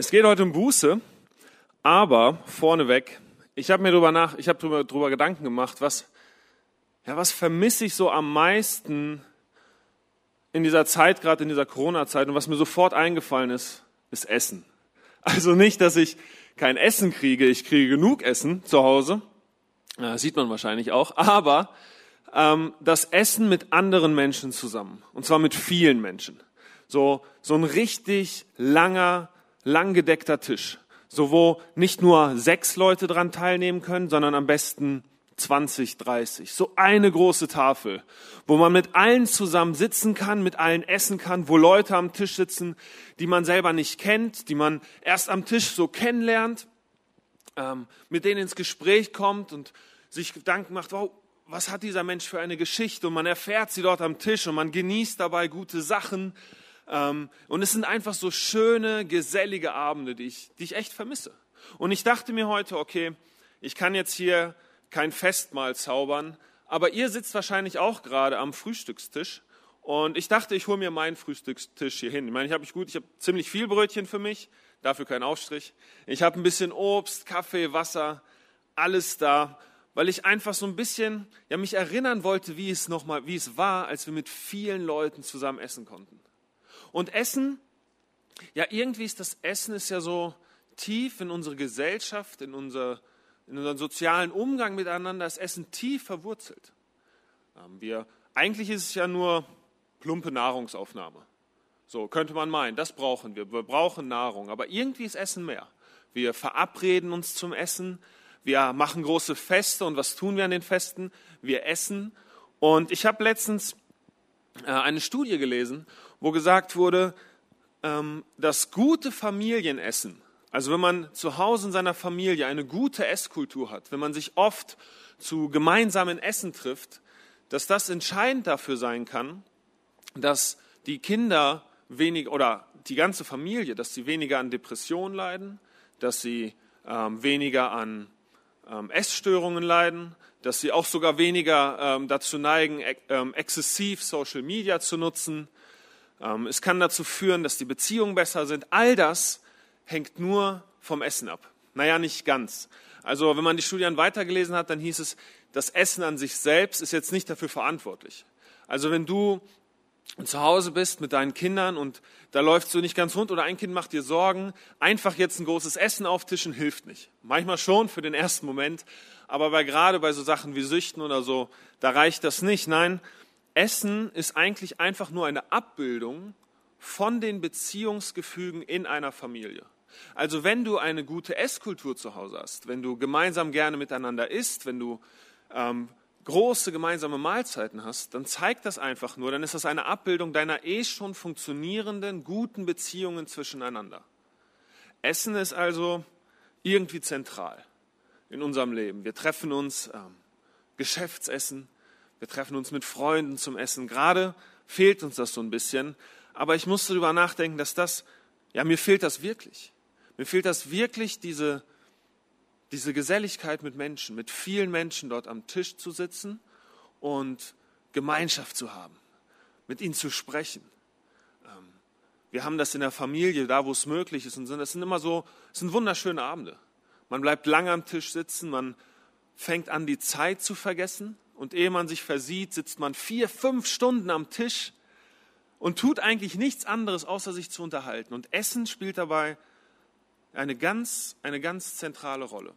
Es geht heute um Buße, aber vorneweg, ich habe mir darüber nach, ich habe darüber, darüber Gedanken gemacht, was, ja, was vermisse ich so am meisten in dieser Zeit, gerade in dieser Corona-Zeit, und was mir sofort eingefallen ist, ist Essen. Also nicht, dass ich kein Essen kriege, ich kriege genug Essen zu Hause, das sieht man wahrscheinlich auch, aber ähm, das Essen mit anderen Menschen zusammen, und zwar mit vielen Menschen. So, so ein richtig langer, langgedeckter Tisch. So, wo nicht nur sechs Leute dran teilnehmen können, sondern am besten 20, 30. So eine große Tafel, wo man mit allen zusammen sitzen kann, mit allen essen kann, wo Leute am Tisch sitzen, die man selber nicht kennt, die man erst am Tisch so kennenlernt, ähm, mit denen ins Gespräch kommt und sich Gedanken macht, wow, was hat dieser Mensch für eine Geschichte? Und man erfährt sie dort am Tisch und man genießt dabei gute Sachen. Ähm, und es sind einfach so schöne, gesellige Abende, die ich, die ich echt vermisse. Und ich dachte mir heute, okay, ich kann jetzt hier kein Festmahl zaubern, aber ihr sitzt wahrscheinlich auch gerade am Frühstückstisch. Und ich dachte, ich hole mir meinen Frühstückstisch hier hin. Ich meine, ich habe gut, ich habe ziemlich viel Brötchen für mich, dafür kein Aufstrich. Ich habe ein bisschen Obst, Kaffee, Wasser, alles da, weil ich einfach so ein bisschen, ja, mich erinnern wollte, wie es noch mal, wie es war, als wir mit vielen Leuten zusammen essen konnten. Und Essen, ja, irgendwie ist das Essen ist ja so tief in unsere Gesellschaft, in, unser, in unseren sozialen Umgang miteinander, das Essen tief verwurzelt. Ähm, wir, eigentlich ist es ja nur plumpe Nahrungsaufnahme. So könnte man meinen, das brauchen wir. Wir brauchen Nahrung, aber irgendwie ist Essen mehr. Wir verabreden uns zum Essen, wir machen große Feste und was tun wir an den Festen? Wir essen. Und ich habe letztens äh, eine Studie gelesen wo gesagt wurde, ähm, das gute Familienessen, also wenn man zu Hause in seiner Familie eine gute Esskultur hat, wenn man sich oft zu gemeinsamen Essen trifft, dass das entscheidend dafür sein kann, dass die Kinder wenig oder die ganze Familie, dass sie weniger an Depressionen leiden, dass sie ähm, weniger an ähm, Essstörungen leiden, dass sie auch sogar weniger ähm, dazu neigen, ähm, exzessiv Social Media zu nutzen, es kann dazu führen, dass die Beziehungen besser sind. All das hängt nur vom Essen ab. Naja, nicht ganz. Also wenn man die Studien weitergelesen hat, dann hieß es, das Essen an sich selbst ist jetzt nicht dafür verantwortlich. Also wenn du zu Hause bist mit deinen Kindern und da läuft so nicht ganz rund oder ein Kind macht dir Sorgen, einfach jetzt ein großes Essen auftischen hilft nicht. Manchmal schon für den ersten Moment, aber bei, gerade bei so Sachen wie Süchten oder so, da reicht das nicht. Nein, Essen ist eigentlich einfach nur eine Abbildung von den Beziehungsgefügen in einer Familie. Also wenn du eine gute Esskultur zu Hause hast, wenn du gemeinsam gerne miteinander isst, wenn du ähm, große gemeinsame Mahlzeiten hast, dann zeigt das einfach nur, dann ist das eine Abbildung deiner eh schon funktionierenden, guten Beziehungen zwischeneinander. Essen ist also irgendwie zentral in unserem Leben. Wir treffen uns, ähm, Geschäftsessen, wir treffen uns mit Freunden zum Essen. Gerade fehlt uns das so ein bisschen. Aber ich musste darüber nachdenken, dass das, ja, mir fehlt das wirklich. Mir fehlt das wirklich, diese, diese Geselligkeit mit Menschen, mit vielen Menschen dort am Tisch zu sitzen und Gemeinschaft zu haben, mit ihnen zu sprechen. Ähm, wir haben das in der Familie, da wo es möglich ist. Und das sind immer so, es sind wunderschöne Abende. Man bleibt lange am Tisch sitzen, man fängt an, die Zeit zu vergessen und ehe man sich versieht, sitzt man vier, fünf Stunden am Tisch und tut eigentlich nichts anderes, außer sich zu unterhalten. Und Essen spielt dabei eine ganz, eine ganz zentrale Rolle.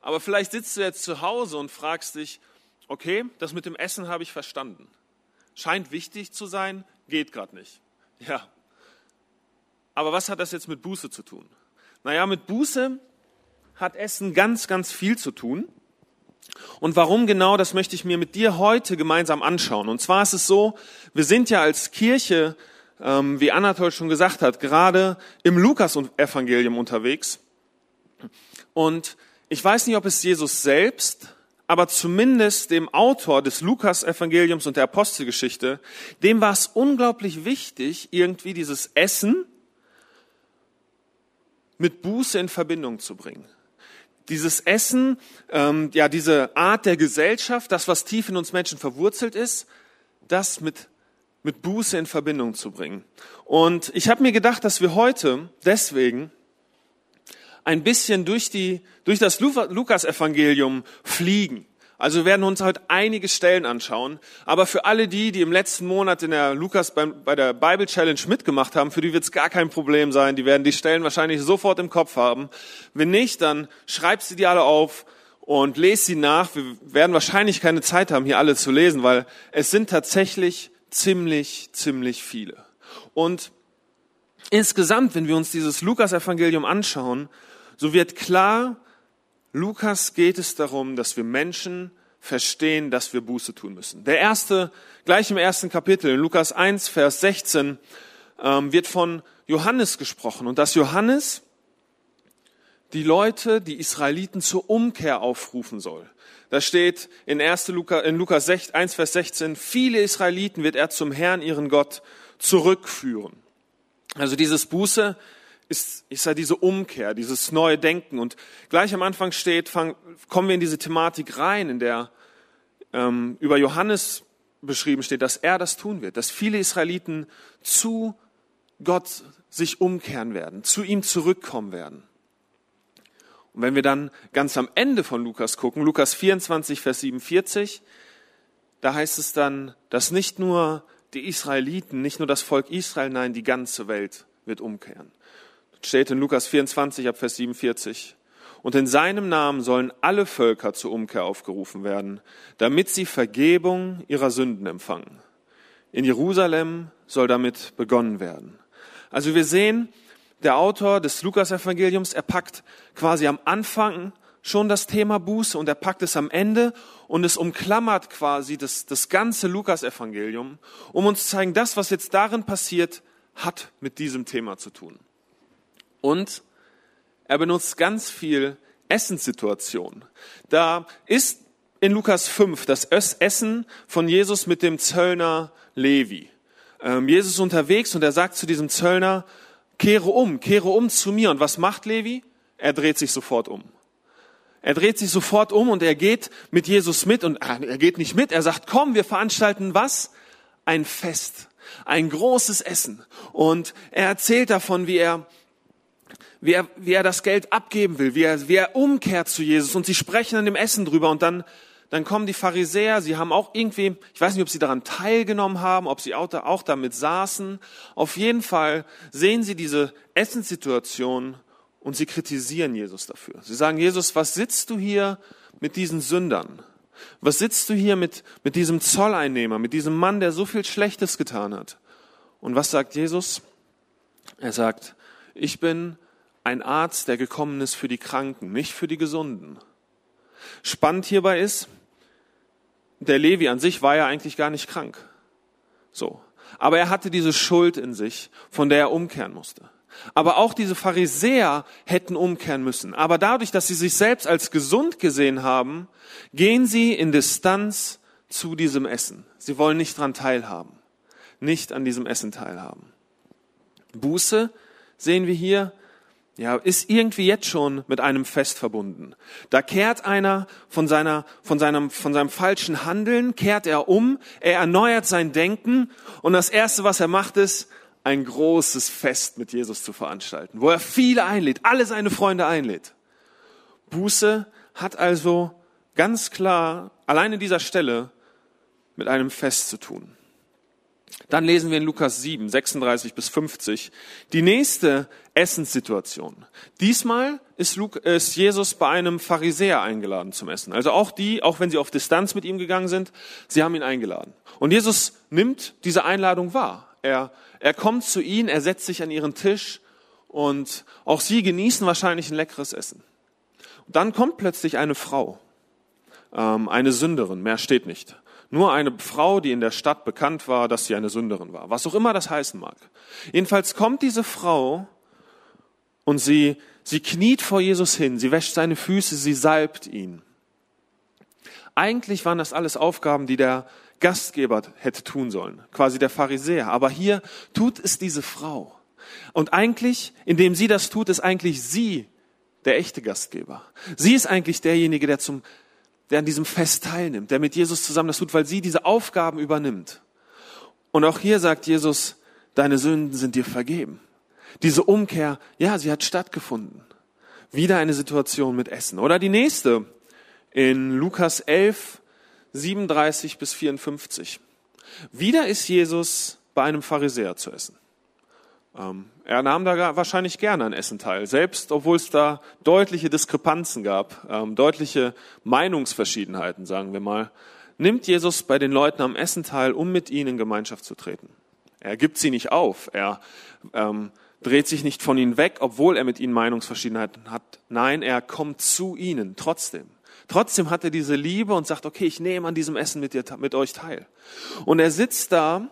Aber vielleicht sitzt du jetzt zu Hause und fragst dich, okay, das mit dem Essen habe ich verstanden. Scheint wichtig zu sein, geht gerade nicht. Ja. Aber was hat das jetzt mit Buße zu tun? Naja, mit Buße hat Essen ganz, ganz viel zu tun. Und warum genau, das möchte ich mir mit dir heute gemeinsam anschauen. Und zwar ist es so, wir sind ja als Kirche, ähm, wie Anatol schon gesagt hat, gerade im Lukas-Evangelium unterwegs. Und ich weiß nicht, ob es Jesus selbst, aber zumindest dem Autor des Lukas-Evangeliums und der Apostelgeschichte, dem war es unglaublich wichtig, irgendwie dieses Essen mit Buße in Verbindung zu bringen dieses Essen, ähm, ja, diese Art der Gesellschaft, das, was tief in uns Menschen verwurzelt ist, das mit mit Buße in Verbindung zu bringen. Und ich habe mir gedacht, dass wir heute deswegen ein bisschen durch, die, durch das Lukas-Evangelium fliegen. Also wir werden uns heute einige Stellen anschauen. Aber für alle die, die im letzten Monat in der Lukas bei der Bible Challenge mitgemacht haben, für die wird es gar kein Problem sein. Die werden die Stellen wahrscheinlich sofort im Kopf haben. Wenn nicht, dann schreib sie dir alle auf und lese sie nach. Wir werden wahrscheinlich keine Zeit haben, hier alle zu lesen, weil es sind tatsächlich ziemlich, ziemlich viele. Und insgesamt, wenn wir uns dieses Lukas-Evangelium anschauen, so wird klar, Lukas geht es darum, dass wir Menschen verstehen, dass wir Buße tun müssen. Der erste, gleich im ersten Kapitel, in Lukas 1, Vers 16, ähm, wird von Johannes gesprochen und dass Johannes die Leute, die Israeliten zur Umkehr aufrufen soll. Da steht in, 1. Lukas, in Lukas 1, Vers 16, viele Israeliten wird er zum Herrn, ihren Gott, zurückführen. Also dieses Buße ist, ist ja diese Umkehr, dieses neue Denken. Und gleich am Anfang steht, fang, kommen wir in diese Thematik rein, in der ähm, über Johannes beschrieben steht, dass er das tun wird, dass viele Israeliten zu Gott sich umkehren werden, zu ihm zurückkommen werden. Und wenn wir dann ganz am Ende von Lukas gucken, Lukas 24, Vers 47, da heißt es dann, dass nicht nur die Israeliten, nicht nur das Volk Israel, nein, die ganze Welt wird umkehren steht in Lukas 24 ab Vers 47. Und in seinem Namen sollen alle Völker zur Umkehr aufgerufen werden, damit sie Vergebung ihrer Sünden empfangen. In Jerusalem soll damit begonnen werden. Also wir sehen, der Autor des Lukas-Evangeliums, er packt quasi am Anfang schon das Thema Buße und er packt es am Ende und es umklammert quasi das, das ganze Lukas-Evangelium, um uns zu zeigen, das, was jetzt darin passiert, hat mit diesem Thema zu tun. Und er benutzt ganz viel Essenssituationen. Da ist in Lukas 5 das Essen von Jesus mit dem Zöllner Levi. Ähm, Jesus ist unterwegs und er sagt zu diesem Zöllner, kehre um, kehre um zu mir. Und was macht Levi? Er dreht sich sofort um. Er dreht sich sofort um und er geht mit Jesus mit und äh, er geht nicht mit. Er sagt, komm, wir veranstalten was? Ein Fest. Ein großes Essen. Und er erzählt davon, wie er wie er, wie er das Geld abgeben will, wie er, wie er umkehrt zu Jesus und sie sprechen an dem Essen drüber und dann, dann kommen die Pharisäer, sie haben auch irgendwie, ich weiß nicht, ob sie daran teilgenommen haben, ob sie auch, auch damit saßen. Auf jeden Fall sehen sie diese Essenssituation und sie kritisieren Jesus dafür. Sie sagen, Jesus, was sitzt du hier mit diesen Sündern? Was sitzt du hier mit, mit diesem Zolleinnehmer, mit diesem Mann, der so viel Schlechtes getan hat? Und was sagt Jesus? Er sagt, ich bin ein Arzt, der gekommen ist für die Kranken, nicht für die Gesunden. Spannend hierbei ist, der Levi an sich war ja eigentlich gar nicht krank. So. Aber er hatte diese Schuld in sich, von der er umkehren musste. Aber auch diese Pharisäer hätten umkehren müssen. Aber dadurch, dass sie sich selbst als gesund gesehen haben, gehen sie in Distanz zu diesem Essen. Sie wollen nicht dran teilhaben. Nicht an diesem Essen teilhaben. Buße sehen wir hier ja, ist irgendwie jetzt schon mit einem Fest verbunden. Da kehrt einer von seiner, von seinem, von seinem falschen Handeln, kehrt er um, er erneuert sein Denken und das erste, was er macht, ist, ein großes Fest mit Jesus zu veranstalten, wo er viele einlädt, alle seine Freunde einlädt. Buße hat also ganz klar allein in dieser Stelle mit einem Fest zu tun. Dann lesen wir in Lukas 7, 36 bis 50 die nächste Essenssituation. Diesmal ist, ist Jesus bei einem Pharisäer eingeladen zum Essen. Also auch die, auch wenn sie auf Distanz mit ihm gegangen sind, sie haben ihn eingeladen. Und Jesus nimmt diese Einladung wahr. Er, er kommt zu ihnen, er setzt sich an ihren Tisch und auch sie genießen wahrscheinlich ein leckeres Essen. Und dann kommt plötzlich eine Frau, ähm, eine Sünderin, mehr steht nicht. Nur eine Frau, die in der Stadt bekannt war, dass sie eine Sünderin war. Was auch immer das heißen mag. Jedenfalls kommt diese Frau und sie, sie kniet vor Jesus hin, sie wäscht seine Füße, sie salbt ihn. Eigentlich waren das alles Aufgaben, die der Gastgeber hätte tun sollen, quasi der Pharisäer. Aber hier tut es diese Frau. Und eigentlich, indem sie das tut, ist eigentlich sie der echte Gastgeber. Sie ist eigentlich derjenige, der zum der an diesem Fest teilnimmt, der mit Jesus zusammen das tut, weil sie diese Aufgaben übernimmt. Und auch hier sagt Jesus, deine Sünden sind dir vergeben. Diese Umkehr, ja, sie hat stattgefunden. Wieder eine Situation mit Essen. Oder die nächste in Lukas 11, 37 bis 54. Wieder ist Jesus bei einem Pharisäer zu essen. Ähm, er nahm da wahrscheinlich gerne an Essen teil, selbst obwohl es da deutliche Diskrepanzen gab, ähm, deutliche Meinungsverschiedenheiten, sagen wir mal, nimmt Jesus bei den Leuten am Essen teil, um mit ihnen in Gemeinschaft zu treten. Er gibt sie nicht auf, er ähm, dreht sich nicht von ihnen weg, obwohl er mit ihnen Meinungsverschiedenheiten hat. Nein, er kommt zu ihnen trotzdem. Trotzdem hat er diese Liebe und sagt, okay, ich nehme an diesem Essen mit, dir, mit euch teil. Und er sitzt da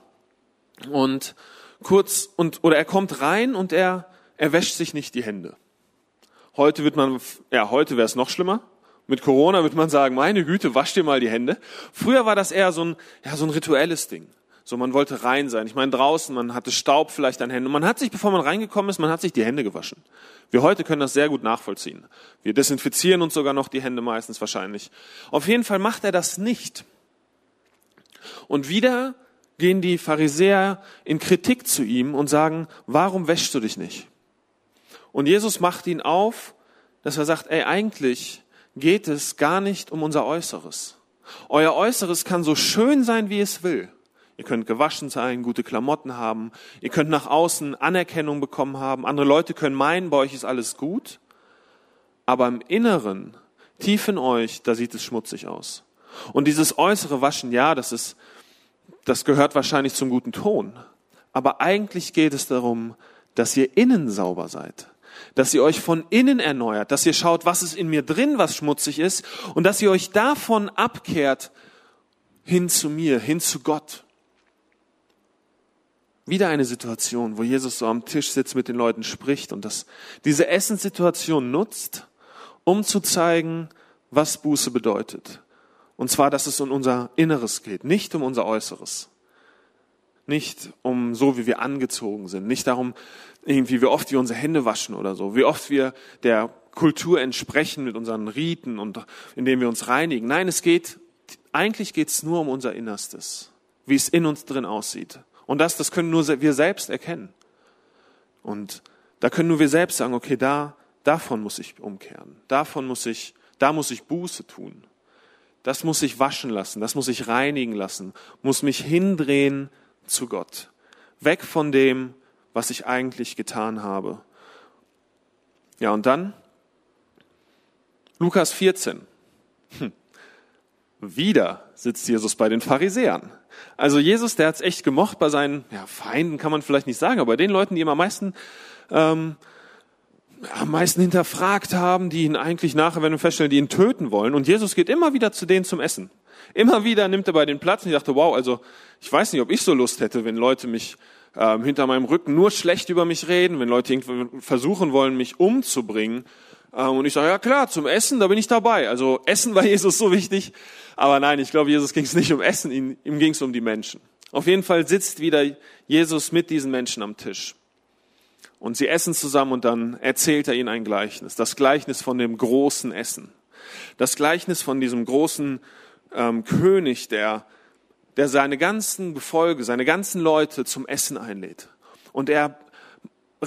und kurz und oder er kommt rein und er er wäscht sich nicht die Hände. Heute wird man ja heute wäre es noch schlimmer. Mit Corona wird man sagen, meine Güte, wasch dir mal die Hände. Früher war das eher so ein ja so ein rituelles Ding. So man wollte rein sein. Ich meine draußen, man hatte Staub vielleicht an Händen. Man hat sich, bevor man reingekommen ist, man hat sich die Hände gewaschen. Wir heute können das sehr gut nachvollziehen. Wir desinfizieren uns sogar noch die Hände meistens wahrscheinlich. Auf jeden Fall macht er das nicht. Und wieder gehen die Pharisäer in Kritik zu ihm und sagen, warum wäschst du dich nicht? Und Jesus macht ihn auf, dass er sagt, ey, eigentlich geht es gar nicht um unser Äußeres. Euer Äußeres kann so schön sein, wie es will. Ihr könnt gewaschen sein, gute Klamotten haben. Ihr könnt nach außen Anerkennung bekommen haben. Andere Leute können meinen, bei euch ist alles gut. Aber im Inneren, tief in euch, da sieht es schmutzig aus. Und dieses äußere Waschen, ja, das ist das gehört wahrscheinlich zum guten Ton. Aber eigentlich geht es darum, dass ihr innen sauber seid. Dass ihr euch von innen erneuert, dass ihr schaut, was ist in mir drin, was schmutzig ist, und dass ihr euch davon abkehrt hin zu mir, hin zu Gott. Wieder eine Situation, wo Jesus so am Tisch sitzt, mit den Leuten spricht und das, diese Essenssituation nutzt, um zu zeigen, was Buße bedeutet. Und zwar, dass es um unser Inneres geht, nicht um unser Äußeres. Nicht um so, wie wir angezogen sind. Nicht darum, irgendwie, wie oft wir unsere Hände waschen oder so. Wie oft wir der Kultur entsprechen mit unseren Riten und indem wir uns reinigen. Nein, es geht, eigentlich geht es nur um unser Innerstes. Wie es in uns drin aussieht. Und das, das können nur wir selbst erkennen. Und da können nur wir selbst sagen, okay, da, davon muss ich umkehren. Davon muss ich, da muss ich Buße tun. Das muss ich waschen lassen, das muss ich reinigen lassen, muss mich hindrehen zu Gott. Weg von dem, was ich eigentlich getan habe. Ja, und dann Lukas 14. Hm. Wieder sitzt Jesus bei den Pharisäern. Also Jesus, der hat's echt gemocht bei seinen ja, Feinden, kann man vielleicht nicht sagen, aber den Leuten, die ihm am meisten ähm, am meisten hinterfragt haben, die ihn eigentlich nachher, wenn wir feststellen, die ihn töten wollen. Und Jesus geht immer wieder zu denen zum Essen. Immer wieder nimmt er bei den Platz und ich dachte, wow, also ich weiß nicht, ob ich so Lust hätte, wenn Leute mich ähm, hinter meinem Rücken nur schlecht über mich reden, wenn Leute versuchen wollen, mich umzubringen. Ähm, und ich sage, ja klar, zum Essen, da bin ich dabei. Also Essen war Jesus so wichtig. Aber nein, ich glaube, Jesus ging es nicht um Essen, ihm, ihm ging es um die Menschen. Auf jeden Fall sitzt wieder Jesus mit diesen Menschen am Tisch. Und sie essen zusammen und dann erzählt er ihnen ein Gleichnis. Das Gleichnis von dem großen Essen. Das Gleichnis von diesem großen ähm, König, der, der seine ganzen Gefolge, seine ganzen Leute zum Essen einlädt. Und er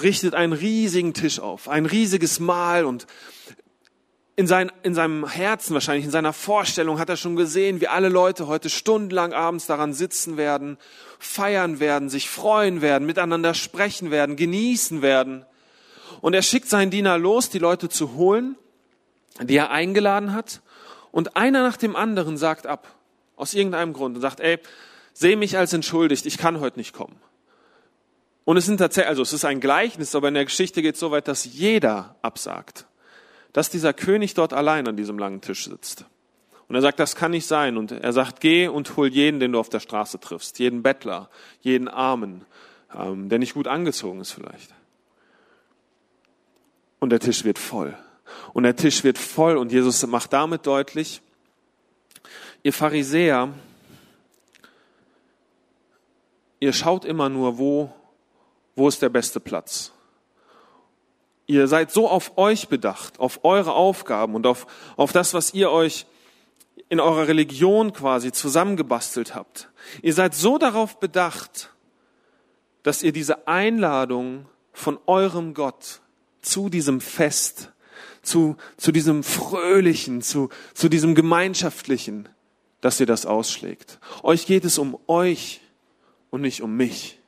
richtet einen riesigen Tisch auf, ein riesiges Mahl und in, sein, in seinem Herzen wahrscheinlich, in seiner Vorstellung hat er schon gesehen, wie alle Leute heute stundenlang abends daran sitzen werden, feiern werden, sich freuen werden, miteinander sprechen werden, genießen werden. Und er schickt seinen Diener los, die Leute zu holen, die er eingeladen hat. Und einer nach dem anderen sagt ab, aus irgendeinem Grund, und sagt, ey, sehe mich als entschuldigt, ich kann heute nicht kommen. Und es sind tatsächlich, also es ist ein Gleichnis, aber in der Geschichte geht es so weit, dass jeder absagt dass dieser König dort allein an diesem langen Tisch sitzt. Und er sagt, das kann nicht sein. Und er sagt, geh und hol jeden, den du auf der Straße triffst, jeden Bettler, jeden Armen, ähm, der nicht gut angezogen ist vielleicht. Und der Tisch wird voll. Und der Tisch wird voll und Jesus macht damit deutlich, ihr Pharisäer, ihr schaut immer nur, wo, wo ist der beste Platz. Ihr seid so auf euch bedacht, auf eure Aufgaben und auf, auf das, was ihr euch in eurer Religion quasi zusammengebastelt habt. Ihr seid so darauf bedacht, dass ihr diese Einladung von eurem Gott zu diesem Fest, zu, zu diesem Fröhlichen, zu, zu diesem Gemeinschaftlichen, dass ihr das ausschlägt. Euch geht es um euch und nicht um mich.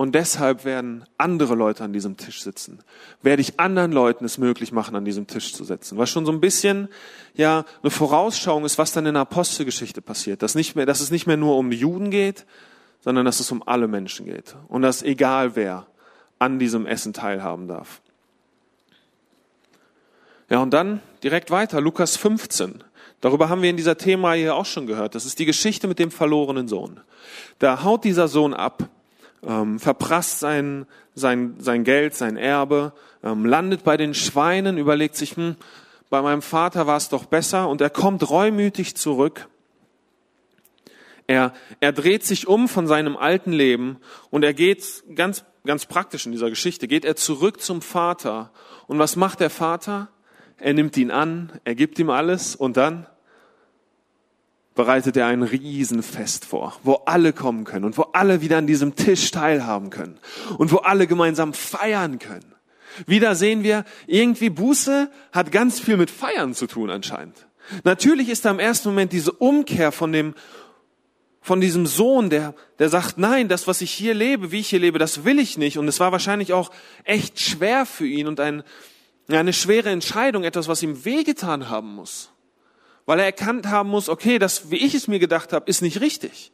Und deshalb werden andere Leute an diesem Tisch sitzen. Werde ich anderen Leuten es möglich machen, an diesem Tisch zu sitzen. Was schon so ein bisschen, ja, eine Vorausschauung ist, was dann in der Apostelgeschichte passiert. Dass, nicht mehr, dass es nicht mehr nur um Juden geht, sondern dass es um alle Menschen geht. Und dass egal wer an diesem Essen teilhaben darf. Ja, und dann direkt weiter, Lukas 15. Darüber haben wir in dieser Thema hier auch schon gehört. Das ist die Geschichte mit dem verlorenen Sohn. Da haut dieser Sohn ab ähm, verprasst sein, sein, sein Geld, sein Erbe, ähm, landet bei den Schweinen, überlegt sich, hm, bei meinem Vater war es doch besser und er kommt reumütig zurück. Er, er dreht sich um von seinem alten Leben und er geht ganz, ganz praktisch in dieser Geschichte, geht er zurück zum Vater. Und was macht der Vater? Er nimmt ihn an, er gibt ihm alles und dann bereitet er ein Riesenfest vor, wo alle kommen können und wo alle wieder an diesem Tisch teilhaben können und wo alle gemeinsam feiern können. Wieder sehen wir, irgendwie Buße hat ganz viel mit Feiern zu tun anscheinend. Natürlich ist da im ersten Moment diese Umkehr von dem, von diesem Sohn, der, der sagt, nein, das, was ich hier lebe, wie ich hier lebe, das will ich nicht. Und es war wahrscheinlich auch echt schwer für ihn und ein, eine schwere Entscheidung, etwas, was ihm wehgetan haben muss weil er erkannt haben muss, okay, das, wie ich es mir gedacht habe, ist nicht richtig.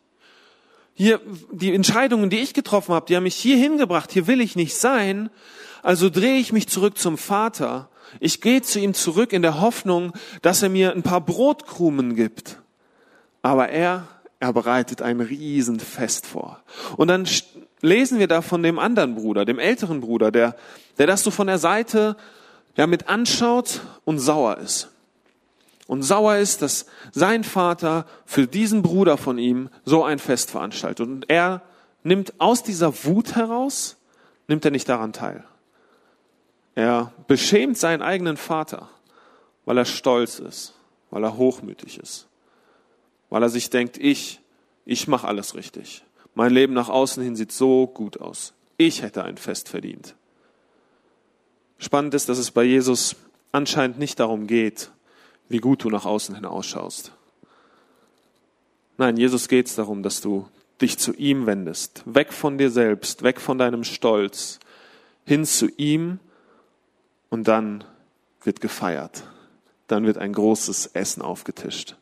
Hier, die Entscheidungen, die ich getroffen habe, die haben mich hier hingebracht, hier will ich nicht sein, also drehe ich mich zurück zum Vater. Ich gehe zu ihm zurück in der Hoffnung, dass er mir ein paar Brotkrumen gibt. Aber er, er bereitet ein Riesenfest vor. Und dann lesen wir da von dem anderen Bruder, dem älteren Bruder, der, der das so von der Seite ja, mit anschaut und sauer ist und sauer ist, dass sein Vater für diesen Bruder von ihm so ein Fest veranstaltet. Und er nimmt aus dieser Wut heraus, nimmt er nicht daran teil. Er beschämt seinen eigenen Vater, weil er stolz ist, weil er hochmütig ist, weil er sich denkt, ich, ich mache alles richtig. Mein Leben nach außen hin sieht so gut aus. Ich hätte ein Fest verdient. Spannend ist, dass es bei Jesus anscheinend nicht darum geht, wie gut du nach außen hin ausschaust. Nein, Jesus geht es darum, dass du dich zu ihm wendest, weg von dir selbst, weg von deinem Stolz, hin zu ihm und dann wird gefeiert. Dann wird ein großes Essen aufgetischt.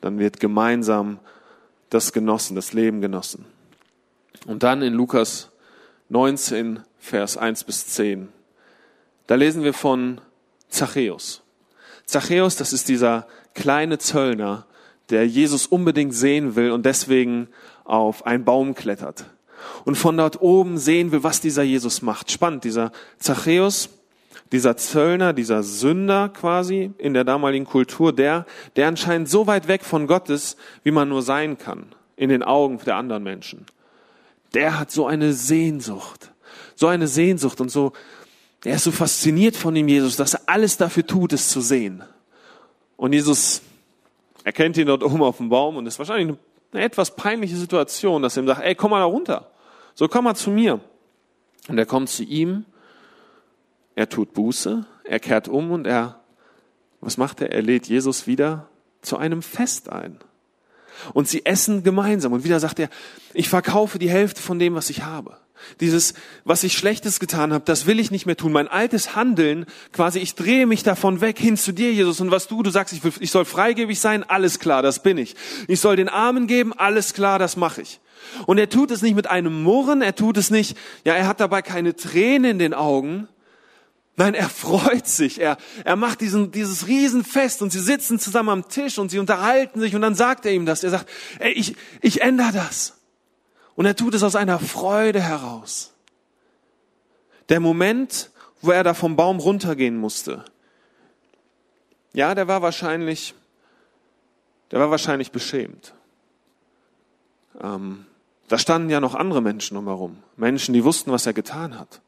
Dann wird gemeinsam das genossen, das Leben genossen. Und dann in Lukas 19, Vers 1 bis 10, da lesen wir von Zachäus. Zachäus, das ist dieser kleine Zöllner, der Jesus unbedingt sehen will und deswegen auf einen Baum klettert. Und von dort oben sehen wir, was dieser Jesus macht. Spannend, dieser Zachäus, dieser Zöllner, dieser Sünder quasi in der damaligen Kultur, der, der anscheinend so weit weg von Gott ist, wie man nur sein kann, in den Augen der anderen Menschen. Der hat so eine Sehnsucht, so eine Sehnsucht und so, er ist so fasziniert von dem Jesus, dass er alles dafür tut, es zu sehen. Und Jesus erkennt ihn dort oben auf dem Baum und es ist wahrscheinlich eine etwas peinliche Situation, dass er ihm sagt, ey, komm mal da runter. So, komm mal zu mir. Und er kommt zu ihm, er tut Buße, er kehrt um und er, was macht er? Er lädt Jesus wieder zu einem Fest ein. Und sie essen gemeinsam. Und wieder sagt er, ich verkaufe die Hälfte von dem, was ich habe. Dieses, was ich Schlechtes getan habe, das will ich nicht mehr tun. Mein altes Handeln, quasi, ich drehe mich davon weg hin zu dir, Jesus. Und was du, du sagst, ich, will, ich soll freigebig sein, alles klar, das bin ich. Ich soll den Armen geben, alles klar, das mache ich. Und er tut es nicht mit einem Murren, er tut es nicht, ja, er hat dabei keine Tränen in den Augen. Nein, er freut sich, er, er macht diesen, dieses Riesenfest und sie sitzen zusammen am Tisch und sie unterhalten sich und dann sagt er ihm das. Er sagt, ey, ich, ich ändere das. Und er tut es aus einer Freude heraus. Der Moment, wo er da vom Baum runtergehen musste, ja, der war wahrscheinlich, der war wahrscheinlich beschämt. Ähm, da standen ja noch andere Menschen umherum, Menschen, die wussten, was er getan hat.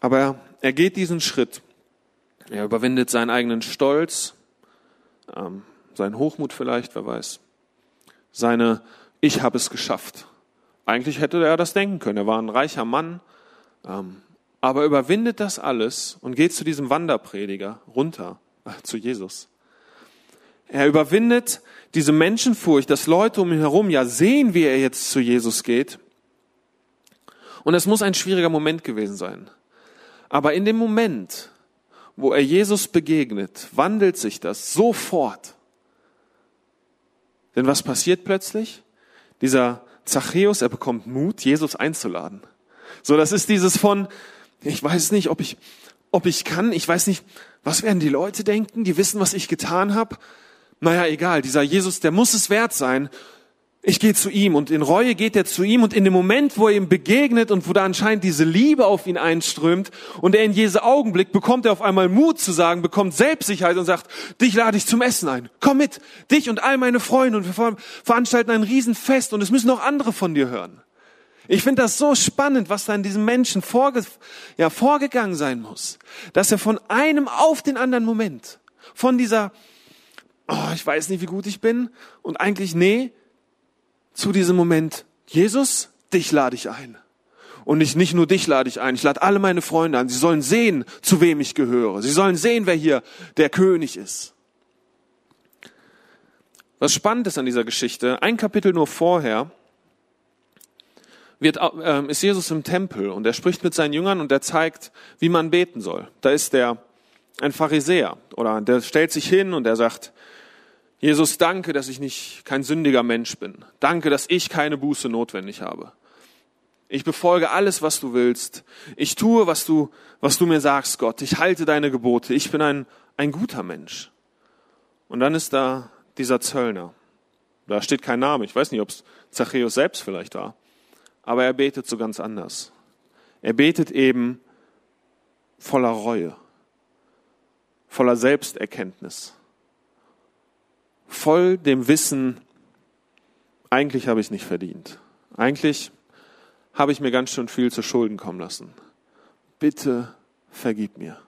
Aber er, geht diesen Schritt Er überwindet seinen eigenen Stolz, ähm, seinen Hochmut vielleicht, wer weiß. Seine Ich habe es geschafft. Eigentlich hätte er das denken können. Er war ein reicher Mann, ähm, aber überwindet das alles und geht zu diesem Wanderprediger runter, äh, zu Jesus. Er überwindet diese Menschenfurcht, dass Leute um ihn herum ja sehen, wie er jetzt zu Jesus geht. Und es muss ein schwieriger Moment gewesen sein. Aber in dem Moment, wo er Jesus begegnet, wandelt sich das sofort. Denn was passiert plötzlich? Dieser Zachäus, er bekommt Mut, Jesus einzuladen. So, das ist dieses von, ich weiß nicht, ob ich, ob ich kann, ich weiß nicht, was werden die Leute denken, die wissen, was ich getan habe. Naja, egal, dieser Jesus, der muss es wert sein. Ich gehe zu ihm und in Reue geht er zu ihm und in dem Moment, wo er ihm begegnet und wo da anscheinend diese Liebe auf ihn einströmt und er in Jesu Augenblick bekommt er auf einmal Mut zu sagen, bekommt Selbstsicherheit und sagt, dich lade ich zum Essen ein. Komm mit, dich und all meine Freunde und wir veranstalten ein Riesenfest und es müssen auch andere von dir hören. Ich finde das so spannend, was da in diesem Menschen vorge ja, vorgegangen sein muss, dass er von einem auf den anderen Moment, von dieser, oh, ich weiß nicht, wie gut ich bin und eigentlich, nee, zu diesem Moment, Jesus, dich lade ich ein. Und nicht, nicht nur dich lade ich ein, ich lade alle meine Freunde ein. Sie sollen sehen, zu wem ich gehöre. Sie sollen sehen, wer hier der König ist. Was spannend ist an dieser Geschichte, ein Kapitel nur vorher, wird, äh, ist Jesus im Tempel und er spricht mit seinen Jüngern und er zeigt, wie man beten soll. Da ist der, ein Pharisäer oder der stellt sich hin und er sagt, Jesus, danke, dass ich nicht kein sündiger Mensch bin. Danke, dass ich keine Buße notwendig habe. Ich befolge alles, was du willst. Ich tue, was du, was du mir sagst, Gott. Ich halte deine Gebote. Ich bin ein, ein guter Mensch. Und dann ist da dieser Zöllner. Da steht kein Name. Ich weiß nicht, ob es Zachäus selbst vielleicht war. Aber er betet so ganz anders. Er betet eben voller Reue, voller Selbsterkenntnis voll dem Wissen, eigentlich habe ich es nicht verdient. Eigentlich habe ich mir ganz schön viel zu Schulden kommen lassen. Bitte vergib mir.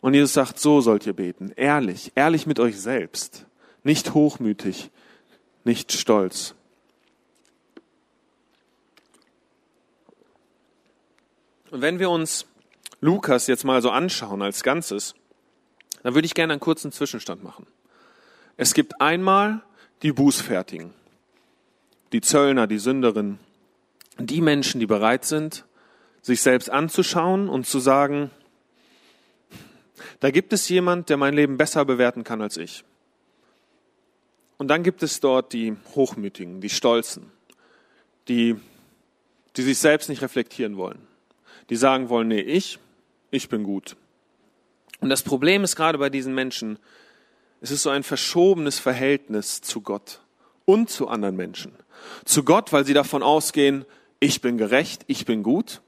Und Jesus sagt, so sollt ihr beten. Ehrlich, ehrlich mit euch selbst. Nicht hochmütig, nicht stolz. Und wenn wir uns Lukas jetzt mal so anschauen als Ganzes, dann würde ich gerne einen kurzen Zwischenstand machen. Es gibt einmal die Bußfertigen, die Zöllner, die Sünderinnen, die Menschen, die bereit sind, sich selbst anzuschauen und zu sagen, da gibt es jemand, der mein Leben besser bewerten kann als ich. Und dann gibt es dort die Hochmütigen, die Stolzen, die, die sich selbst nicht reflektieren wollen, die sagen wollen, nee, ich, ich bin gut. Und das Problem ist gerade bei diesen Menschen, es ist so ein verschobenes Verhältnis zu Gott und zu anderen Menschen. Zu Gott, weil sie davon ausgehen, ich bin gerecht, ich bin gut.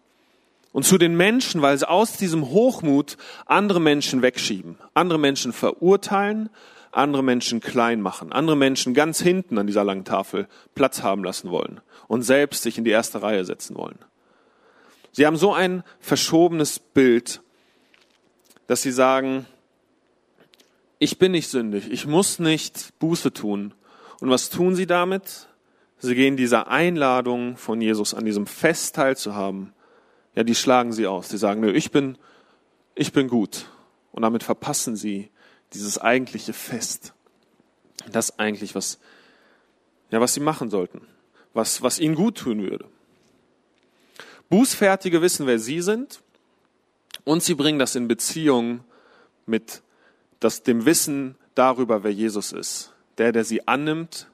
Und zu den Menschen, weil sie aus diesem Hochmut andere Menschen wegschieben, andere Menschen verurteilen, andere Menschen klein machen, andere Menschen ganz hinten an dieser langen Tafel Platz haben lassen wollen und selbst sich in die erste Reihe setzen wollen. Sie haben so ein verschobenes Bild, dass sie sagen, ich bin nicht sündig, ich muss nicht Buße tun. Und was tun sie damit? Sie gehen dieser Einladung von Jesus an diesem Fest teilzuhaben. Ja, die schlagen sie aus. Sie sagen, nö, ich bin, ich bin gut. Und damit verpassen sie dieses eigentliche Fest. Das eigentlich, was, ja, was sie machen sollten. Was, was ihnen gut tun würde. Bußfertige wissen, wer sie sind. Und sie bringen das in Beziehung mit das dem Wissen darüber, wer Jesus ist, der, der sie annimmt,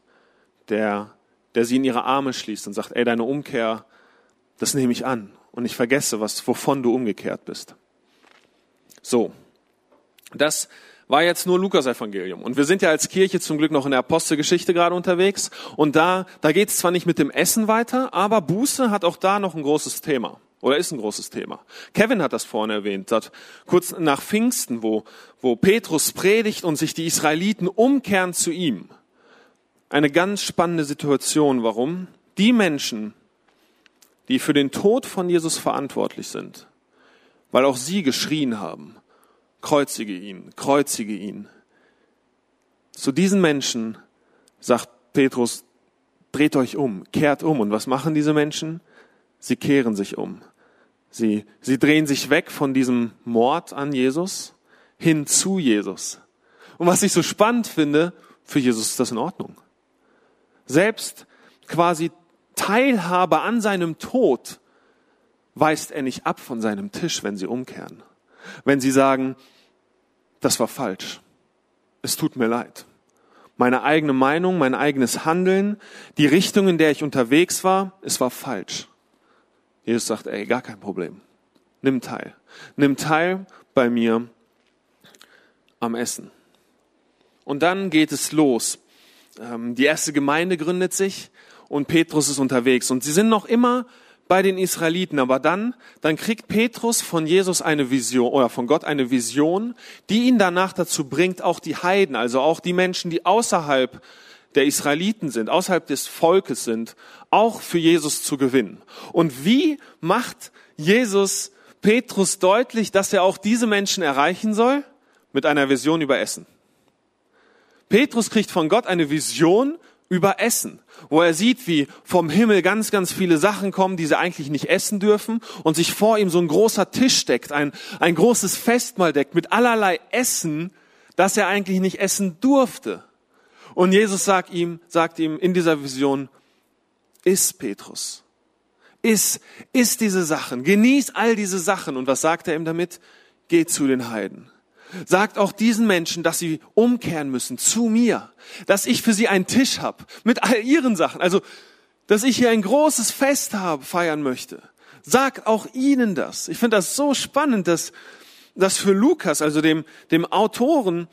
der, der sie in ihre Arme schließt und sagt, ey, deine Umkehr, das nehme ich an und ich vergesse, was, wovon du umgekehrt bist. So. Das war jetzt nur Lukas Evangelium. Und wir sind ja als Kirche zum Glück noch in der Apostelgeschichte gerade unterwegs. Und da, da geht es zwar nicht mit dem Essen weiter, aber Buße hat auch da noch ein großes Thema. Oder ist ein großes Thema. Kevin hat das vorne erwähnt, dass kurz nach Pfingsten, wo, wo Petrus predigt und sich die Israeliten umkehren zu ihm. Eine ganz spannende Situation. Warum? Die Menschen, die für den Tod von Jesus verantwortlich sind, weil auch sie geschrien haben, kreuzige ihn, kreuzige ihn. Zu diesen Menschen sagt Petrus, dreht euch um, kehrt um. Und was machen diese Menschen? Sie kehren sich um. Sie, sie drehen sich weg von diesem Mord an Jesus hin zu Jesus. Und was ich so spannend finde, für Jesus ist das in Ordnung. Selbst quasi Teilhabe an seinem Tod weist er nicht ab von seinem Tisch, wenn sie umkehren. Wenn sie sagen, das war falsch. Es tut mir leid. Meine eigene Meinung, mein eigenes Handeln, die Richtung, in der ich unterwegs war, es war falsch. Jesus sagt, ey, gar kein Problem. Nimm teil. Nimm teil bei mir am Essen. Und dann geht es los. Ähm, die erste Gemeinde gründet sich und Petrus ist unterwegs. Und sie sind noch immer bei den Israeliten. Aber dann, dann kriegt Petrus von Jesus eine Vision oder von Gott eine Vision, die ihn danach dazu bringt, auch die Heiden, also auch die Menschen, die außerhalb der Israeliten sind, außerhalb des Volkes sind, auch für Jesus zu gewinnen. Und wie macht Jesus Petrus deutlich, dass er auch diese Menschen erreichen soll? Mit einer Vision über Essen. Petrus kriegt von Gott eine Vision über Essen, wo er sieht, wie vom Himmel ganz, ganz viele Sachen kommen, die sie eigentlich nicht essen dürfen und sich vor ihm so ein großer Tisch deckt, ein, ein großes Festmahl deckt mit allerlei Essen, das er eigentlich nicht essen durfte. Und Jesus sagt ihm, sagt ihm in dieser Vision, iss Petrus, iss, iss diese Sachen, genieß all diese Sachen. Und was sagt er ihm damit? Geh zu den Heiden. Sagt auch diesen Menschen, dass sie umkehren müssen zu mir, dass ich für sie einen Tisch habe mit all ihren Sachen, also dass ich hier ein großes Fest habe, feiern möchte. Sag auch ihnen das. Ich finde das so spannend, dass dass für Lukas, also dem dem Autoren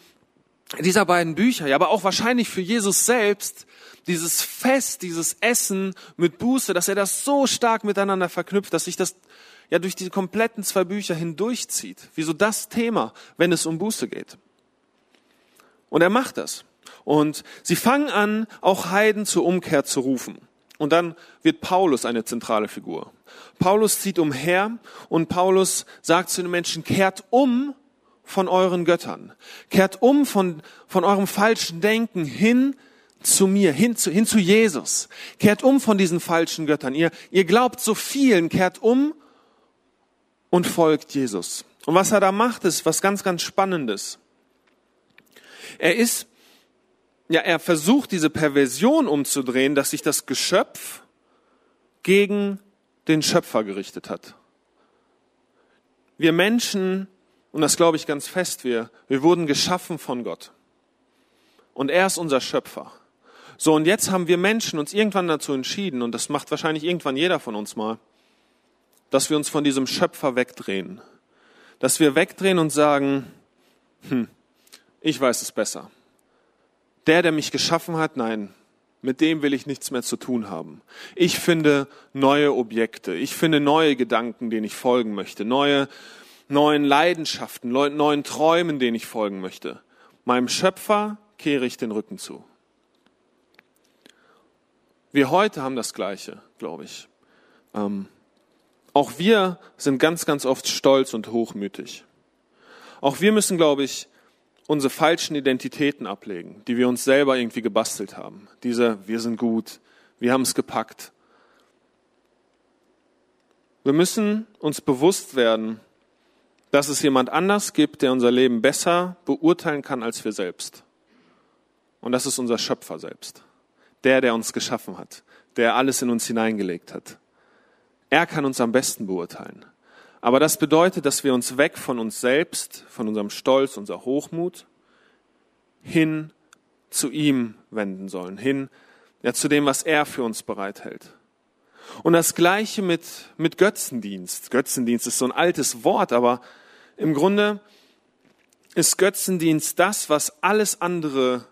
dieser beiden Bücher, ja, aber auch wahrscheinlich für Jesus selbst, dieses Fest, dieses Essen mit Buße, dass er das so stark miteinander verknüpft, dass sich das ja durch die kompletten zwei Bücher hindurchzieht. Wieso das Thema, wenn es um Buße geht. Und er macht das. Und sie fangen an, auch Heiden zur Umkehr zu rufen. Und dann wird Paulus eine zentrale Figur. Paulus zieht umher und Paulus sagt zu den Menschen, kehrt um von euren Göttern. Kehrt um von, von eurem falschen Denken hin zu mir, hin zu, hin zu Jesus. Kehrt um von diesen falschen Göttern. Ihr, ihr glaubt so vielen, kehrt um und folgt Jesus. Und was er da macht, ist was ganz, ganz Spannendes. Er ist, ja, er versucht diese Perversion umzudrehen, dass sich das Geschöpf gegen den Schöpfer gerichtet hat. Wir Menschen, und das glaube ich ganz fest, wir, wir wurden geschaffen von Gott. Und er ist unser Schöpfer. So, und jetzt haben wir Menschen uns irgendwann dazu entschieden, und das macht wahrscheinlich irgendwann jeder von uns mal, dass wir uns von diesem Schöpfer wegdrehen. Dass wir wegdrehen und sagen, hm, ich weiß es besser. Der, der mich geschaffen hat, nein, mit dem will ich nichts mehr zu tun haben. Ich finde neue Objekte, ich finde neue Gedanken, denen ich folgen möchte, neue, neuen Leidenschaften, neuen Träumen, denen ich folgen möchte. Meinem Schöpfer kehre ich den Rücken zu. Wir heute haben das Gleiche, glaube ich. Ähm, auch wir sind ganz, ganz oft stolz und hochmütig. Auch wir müssen, glaube ich, unsere falschen Identitäten ablegen, die wir uns selber irgendwie gebastelt haben. Diese, wir sind gut, wir haben es gepackt. Wir müssen uns bewusst werden, dass es jemand anders gibt, der unser Leben besser beurteilen kann als wir selbst. Und das ist unser Schöpfer selbst. Der, der uns geschaffen hat, der alles in uns hineingelegt hat. Er kann uns am besten beurteilen. Aber das bedeutet, dass wir uns weg von uns selbst, von unserem Stolz, unser Hochmut, hin zu ihm wenden sollen, hin ja, zu dem, was er für uns bereithält. Und das Gleiche mit, mit Götzendienst. Götzendienst ist so ein altes Wort, aber im Grunde ist Götzendienst das, was alles andere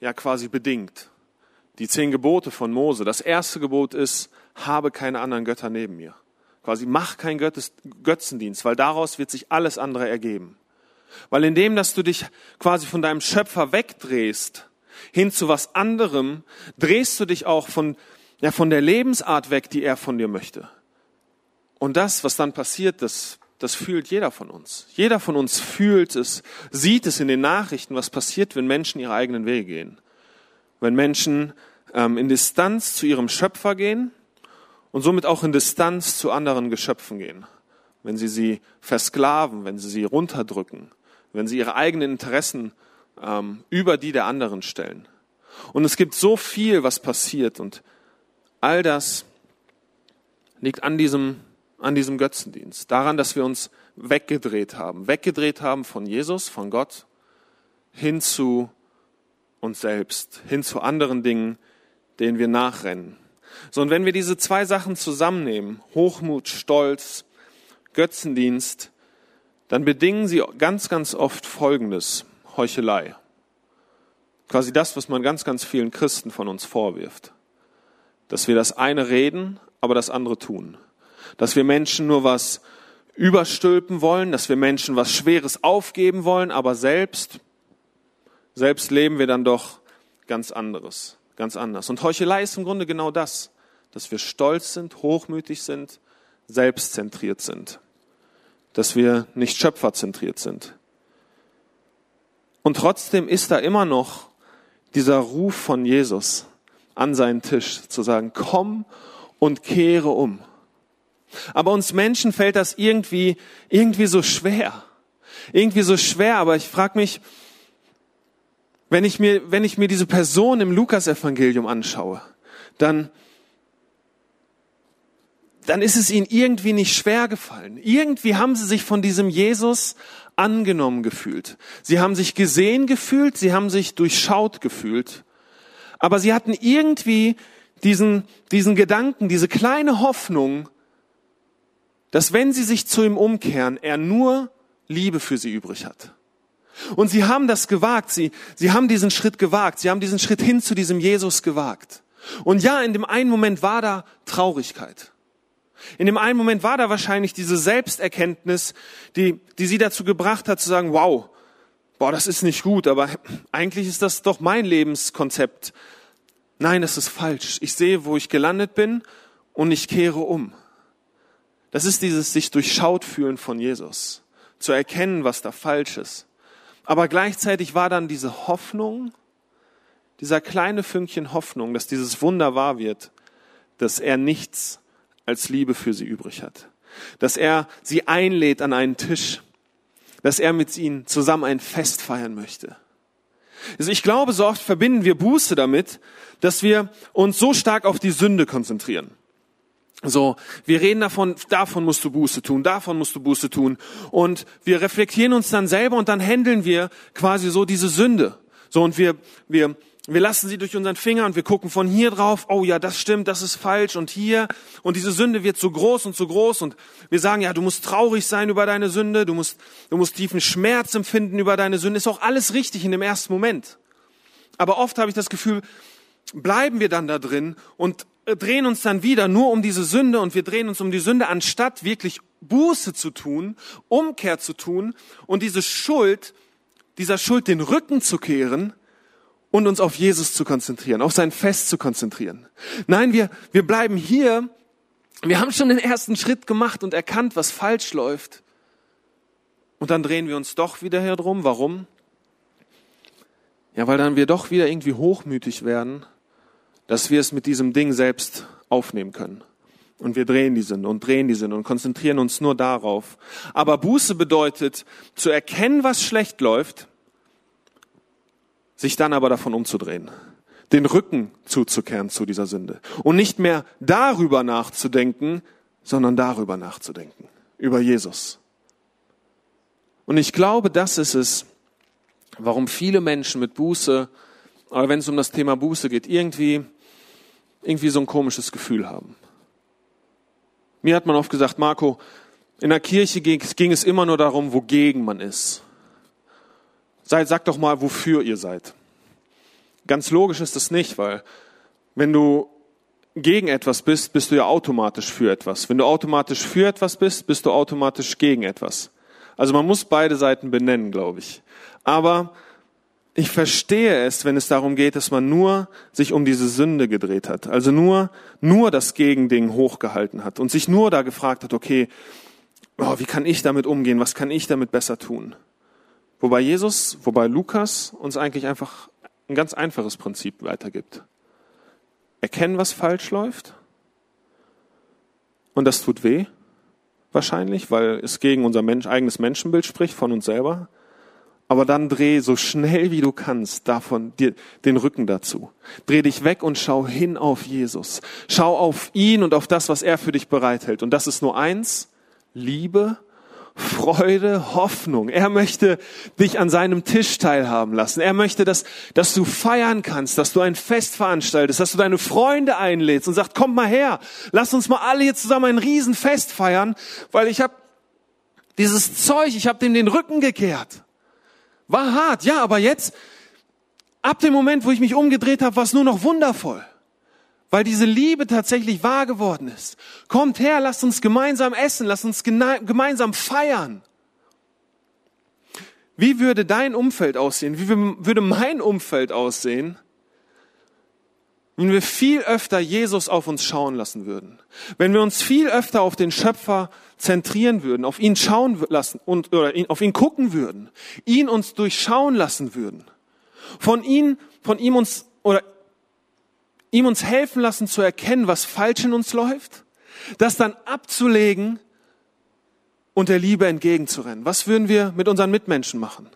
ja quasi bedingt. Die zehn Gebote von Mose. Das erste Gebot ist, habe keine anderen Götter neben mir. Quasi mach kein Götzendienst, weil daraus wird sich alles andere ergeben. Weil indem, dass du dich quasi von deinem Schöpfer wegdrehst, hin zu was anderem, drehst du dich auch von, ja, von der Lebensart weg, die er von dir möchte. Und das, was dann passiert, das, das fühlt jeder von uns. Jeder von uns fühlt es, sieht es in den Nachrichten, was passiert, wenn Menschen ihre eigenen Wege gehen. Wenn Menschen ähm, in Distanz zu ihrem Schöpfer gehen und somit auch in Distanz zu anderen Geschöpfen gehen. Wenn sie sie versklaven, wenn sie sie runterdrücken, wenn sie ihre eigenen Interessen ähm, über die der anderen stellen. Und es gibt so viel, was passiert und all das liegt an diesem, an diesem Götzendienst, daran, dass wir uns weggedreht haben, weggedreht haben von Jesus, von Gott, hin zu uns selbst, hin zu anderen Dingen, denen wir nachrennen. So, und wenn wir diese zwei Sachen zusammennehmen, Hochmut, Stolz, Götzendienst, dann bedingen sie ganz, ganz oft Folgendes, Heuchelei. Quasi das, was man ganz, ganz vielen Christen von uns vorwirft. Dass wir das eine reden, aber das andere tun. Dass wir Menschen nur was überstülpen wollen, dass wir Menschen was Schweres aufgeben wollen, aber selbst, selbst leben wir dann doch ganz anderes, ganz anders. Und Heuchelei ist im Grunde genau das, dass wir stolz sind, hochmütig sind, selbstzentriert sind, dass wir nicht schöpferzentriert sind. Und trotzdem ist da immer noch dieser Ruf von Jesus an seinen Tisch, zu sagen, komm und kehre um. Aber uns Menschen fällt das irgendwie, irgendwie so schwer. Irgendwie so schwer, aber ich frage mich, wenn ich mir, wenn ich mir diese Person im Lukasevangelium anschaue, dann, dann ist es ihnen irgendwie nicht schwer gefallen. Irgendwie haben sie sich von diesem Jesus angenommen gefühlt. Sie haben sich gesehen gefühlt, sie haben sich durchschaut gefühlt. Aber sie hatten irgendwie diesen, diesen Gedanken, diese kleine Hoffnung, dass wenn sie sich zu ihm umkehren, er nur Liebe für sie übrig hat. Und sie haben das gewagt, sie, sie haben diesen Schritt gewagt, sie haben diesen Schritt hin zu diesem Jesus gewagt. Und ja, in dem einen Moment war da Traurigkeit. In dem einen Moment war da wahrscheinlich diese Selbsterkenntnis, die, die sie dazu gebracht hat zu sagen, wow, boah, das ist nicht gut, aber eigentlich ist das doch mein Lebenskonzept. Nein, das ist falsch. Ich sehe, wo ich gelandet bin und ich kehre um. Das ist dieses sich durchschaut fühlen von Jesus, zu erkennen, was da falsch ist. Aber gleichzeitig war dann diese Hoffnung, dieser kleine Fünkchen Hoffnung, dass dieses Wunder wahr wird, dass er nichts als Liebe für sie übrig hat. Dass er sie einlädt an einen Tisch. Dass er mit ihnen zusammen ein Fest feiern möchte. Also ich glaube, so oft verbinden wir Buße damit, dass wir uns so stark auf die Sünde konzentrieren. So, wir reden davon, davon musst du Buße tun, davon musst du Buße tun. Und wir reflektieren uns dann selber und dann handeln wir quasi so diese Sünde. So, und wir, wir wir lassen sie durch unseren Finger und wir gucken von hier drauf, oh ja, das stimmt, das ist falsch und hier. Und diese Sünde wird zu groß und zu groß und wir sagen, ja, du musst traurig sein über deine Sünde, du musst, du musst tiefen Schmerz empfinden über deine Sünde. Ist auch alles richtig in dem ersten Moment. Aber oft habe ich das Gefühl, bleiben wir dann da drin und drehen uns dann wieder nur um diese Sünde und wir drehen uns um die Sünde, anstatt wirklich Buße zu tun, Umkehr zu tun und diese Schuld, dieser Schuld den Rücken zu kehren und uns auf Jesus zu konzentrieren, auf sein Fest zu konzentrieren. Nein, wir, wir bleiben hier. Wir haben schon den ersten Schritt gemacht und erkannt, was falsch läuft. Und dann drehen wir uns doch wieder herum. Warum? Ja, weil dann wir doch wieder irgendwie hochmütig werden, dass wir es mit diesem Ding selbst aufnehmen können. Und wir drehen die Sünde und drehen die Sünde und konzentrieren uns nur darauf. Aber Buße bedeutet, zu erkennen, was schlecht läuft sich dann aber davon umzudrehen, den Rücken zuzukehren zu dieser Sünde und nicht mehr darüber nachzudenken, sondern darüber nachzudenken, über Jesus. Und ich glaube, das ist es, warum viele Menschen mit Buße, aber wenn es um das Thema Buße geht, irgendwie, irgendwie so ein komisches Gefühl haben. Mir hat man oft gesagt, Marco, in der Kirche ging, ging es immer nur darum, wogegen man ist. Seid, sagt doch mal, wofür ihr seid. Ganz logisch ist das nicht, weil wenn du gegen etwas bist, bist du ja automatisch für etwas. Wenn du automatisch für etwas bist, bist du automatisch gegen etwas. Also man muss beide Seiten benennen, glaube ich. Aber ich verstehe es, wenn es darum geht, dass man nur sich um diese Sünde gedreht hat. Also nur, nur das Gegending hochgehalten hat und sich nur da gefragt hat, okay, oh, wie kann ich damit umgehen? Was kann ich damit besser tun? Wobei Jesus, wobei Lukas uns eigentlich einfach ein ganz einfaches Prinzip weitergibt. Erkennen, was falsch läuft. Und das tut weh, wahrscheinlich, weil es gegen unser Mensch, eigenes Menschenbild spricht, von uns selber. Aber dann dreh so schnell wie du kannst davon dir den Rücken dazu. Dreh dich weg und schau hin auf Jesus. Schau auf ihn und auf das, was er für dich bereithält. Und das ist nur eins, Liebe Freude, Hoffnung. Er möchte dich an seinem Tisch teilhaben lassen. Er möchte, dass, dass du feiern kannst, dass du ein Fest veranstaltest, dass du deine Freunde einlädst und sagst, kommt mal her, lass uns mal alle jetzt zusammen ein Riesenfest feiern, weil ich habe dieses Zeug, ich habe dem den Rücken gekehrt. War hart, ja, aber jetzt, ab dem Moment, wo ich mich umgedreht habe, war es nur noch wundervoll weil diese Liebe tatsächlich wahr geworden ist. Kommt her, lasst uns gemeinsam essen, lasst uns gemeinsam feiern. Wie würde dein Umfeld aussehen? Wie würde mein Umfeld aussehen, wenn wir viel öfter Jesus auf uns schauen lassen würden? Wenn wir uns viel öfter auf den Schöpfer zentrieren würden, auf ihn schauen lassen und oder auf ihn gucken würden, ihn uns durchschauen lassen würden, von ihm, von ihm uns oder ihm uns helfen lassen zu erkennen, was falsch in uns läuft, das dann abzulegen und der Liebe entgegenzurennen. Was würden wir mit unseren Mitmenschen machen?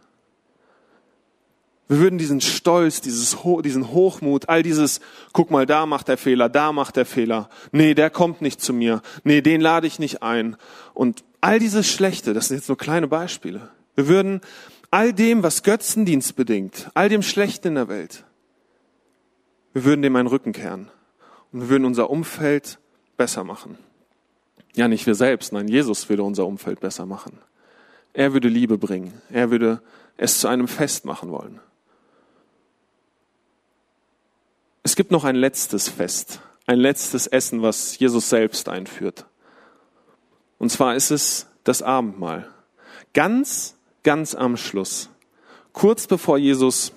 Wir würden diesen Stolz, dieses, diesen Hochmut, all dieses, guck mal, da macht der Fehler, da macht der Fehler, nee, der kommt nicht zu mir, nee, den lade ich nicht ein. Und all dieses Schlechte, das sind jetzt nur kleine Beispiele. Wir würden all dem, was Götzendienst bedingt, all dem Schlechten in der Welt, wir würden dem einen Rücken kehren und wir würden unser Umfeld besser machen. Ja, nicht wir selbst, nein, Jesus würde unser Umfeld besser machen. Er würde Liebe bringen. Er würde es zu einem Fest machen wollen. Es gibt noch ein letztes Fest, ein letztes Essen, was Jesus selbst einführt. Und zwar ist es das Abendmahl. Ganz, ganz am Schluss, kurz bevor Jesus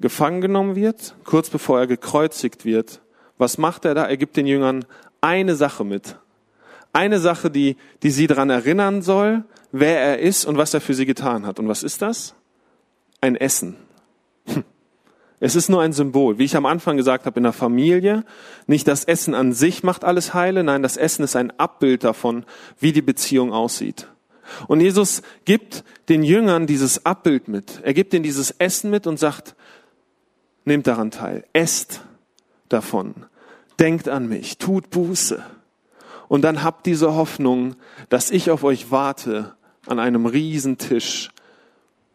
gefangen genommen wird, kurz bevor er gekreuzigt wird, was macht er da? Er gibt den Jüngern eine Sache mit. Eine Sache, die, die sie daran erinnern soll, wer er ist und was er für sie getan hat. Und was ist das? Ein Essen. Hm. Es ist nur ein Symbol. Wie ich am Anfang gesagt habe, in der Familie, nicht das Essen an sich macht alles heile, nein, das Essen ist ein Abbild davon, wie die Beziehung aussieht. Und Jesus gibt den Jüngern dieses Abbild mit. Er gibt ihnen dieses Essen mit und sagt, Nehmt daran teil, esst davon, denkt an mich, tut Buße. Und dann habt diese Hoffnung, dass ich auf euch warte an einem Riesentisch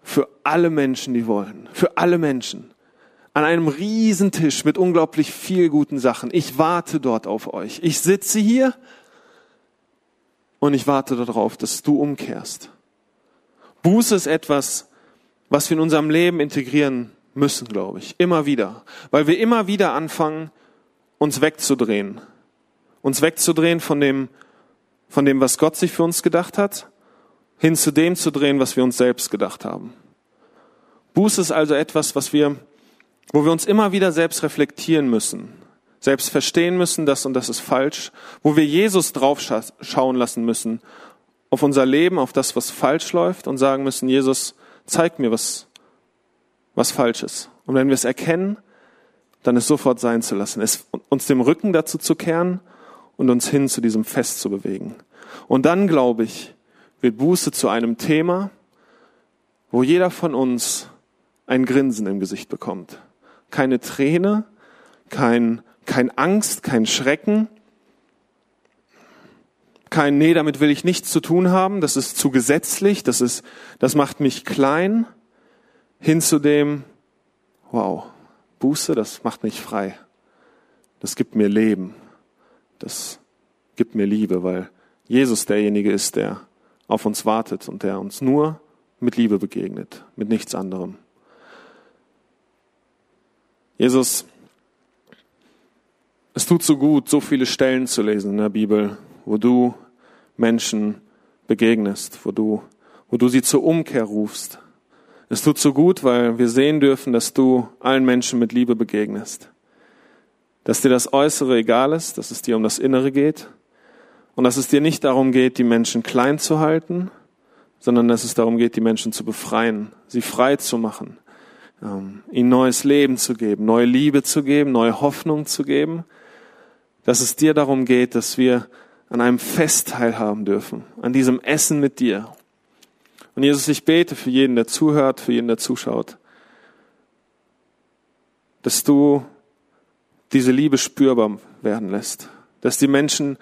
für alle Menschen, die wollen, für alle Menschen. An einem Riesentisch mit unglaublich viel guten Sachen. Ich warte dort auf euch. Ich sitze hier und ich warte darauf, dass du umkehrst. Buße ist etwas, was wir in unserem Leben integrieren müssen, glaube ich. Immer wieder. Weil wir immer wieder anfangen, uns wegzudrehen. Uns wegzudrehen von dem, von dem, was Gott sich für uns gedacht hat, hin zu dem zu drehen, was wir uns selbst gedacht haben. Buße ist also etwas, was wir, wo wir uns immer wieder selbst reflektieren müssen, selbst verstehen müssen, das und das ist falsch, wo wir Jesus drauf schauen lassen müssen, auf unser Leben, auf das, was falsch läuft und sagen müssen, Jesus, zeig mir, was, was falsch ist. Und wenn wir es erkennen, dann es sofort sein zu lassen, es, uns dem Rücken dazu zu kehren und uns hin zu diesem Fest zu bewegen. Und dann, glaube ich, wird Buße zu einem Thema, wo jeder von uns ein Grinsen im Gesicht bekommt. Keine Träne, kein, kein Angst, kein Schrecken, kein Nee, damit will ich nichts zu tun haben, das ist zu gesetzlich, das ist, das macht mich klein, hin zu dem, wow, Buße, das macht mich frei. Das gibt mir Leben. Das gibt mir Liebe, weil Jesus derjenige ist, der auf uns wartet und der uns nur mit Liebe begegnet, mit nichts anderem. Jesus, es tut so gut, so viele Stellen zu lesen in der Bibel, wo du Menschen begegnest, wo du, wo du sie zur Umkehr rufst, es tut so gut, weil wir sehen dürfen, dass du allen Menschen mit Liebe begegnest. Dass dir das Äußere egal ist, dass es dir um das Innere geht Und dass es dir nicht darum geht, die Menschen klein zu halten, sondern dass es darum geht, die Menschen zu befreien, sie frei zu machen, ähm, ihnen neues Leben zu geben, neue Liebe zu geben, neue Hoffnung zu geben. Dass es dir darum geht, dass wir an einem Fest teilhaben dürfen, an diesem Essen mit dir. Und Jesus, ich bete für jeden, der zuhört, für jeden, der zuschaut, dass du diese Liebe spürbar werden lässt, dass die Menschen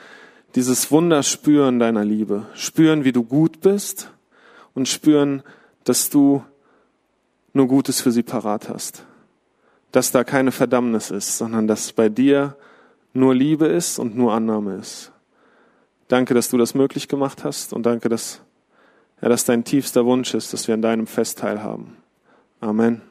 dieses Wunder spüren deiner Liebe, spüren, wie du gut bist und spüren, dass du nur Gutes für sie parat hast, dass da keine Verdammnis ist, sondern dass bei dir nur Liebe ist und nur Annahme ist. Danke, dass du das möglich gemacht hast und danke, dass, ja, dass dein tiefster Wunsch ist, dass wir an deinem Fest teilhaben. Amen.